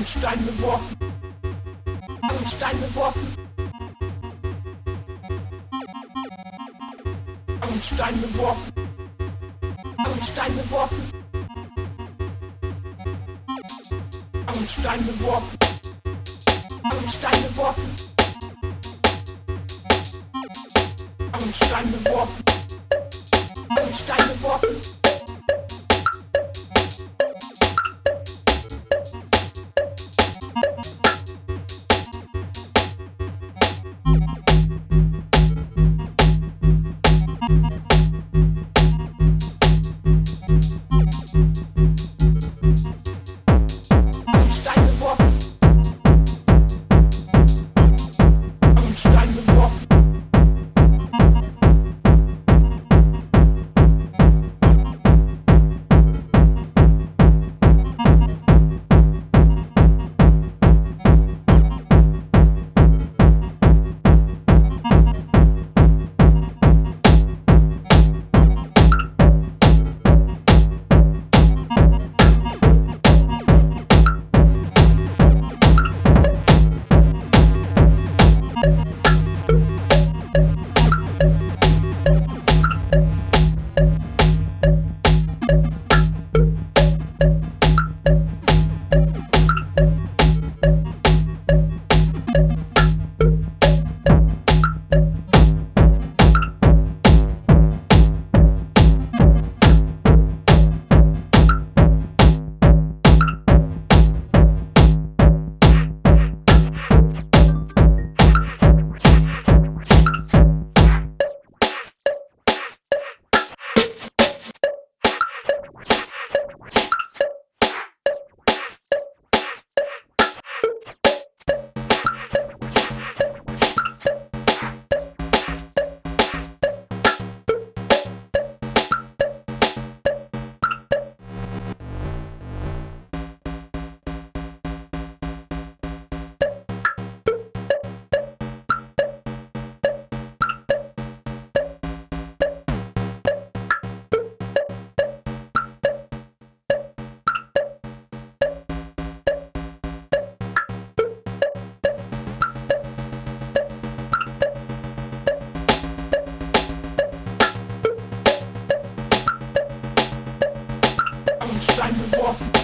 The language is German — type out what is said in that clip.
und Stein beworfen. Und Stein beworfen. Und Stein beworfen. Und Stein beworfen. Und Stein beworfen. Und Stein beworfen. Und Stein beworfen. Und Stein beworfen. すっごい! shining walking.